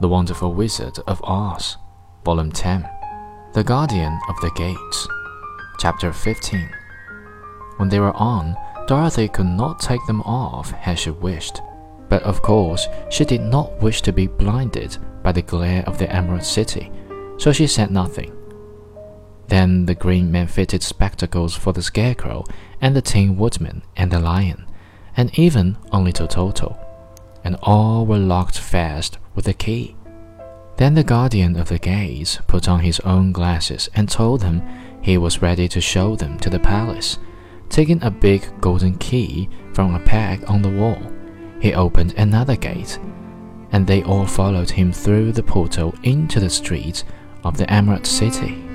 The Wonderful Wizard of Oz, Volume 10, The Guardian of the Gates, Chapter 15. When they were on, Dorothy could not take them off as she wished, but of course she did not wish to be blinded by the glare of the Emerald City, so she said nothing. Then the Green Man fitted spectacles for the Scarecrow and the Tin Woodman and the Lion, and even on Little Toto, and all were locked fast with a key. Then the Guardian of the Gates put on his own glasses and told them he was ready to show them to the palace. Taking a big golden key from a peg on the wall, he opened another gate, and they all followed him through the portal into the streets of the Emerald City.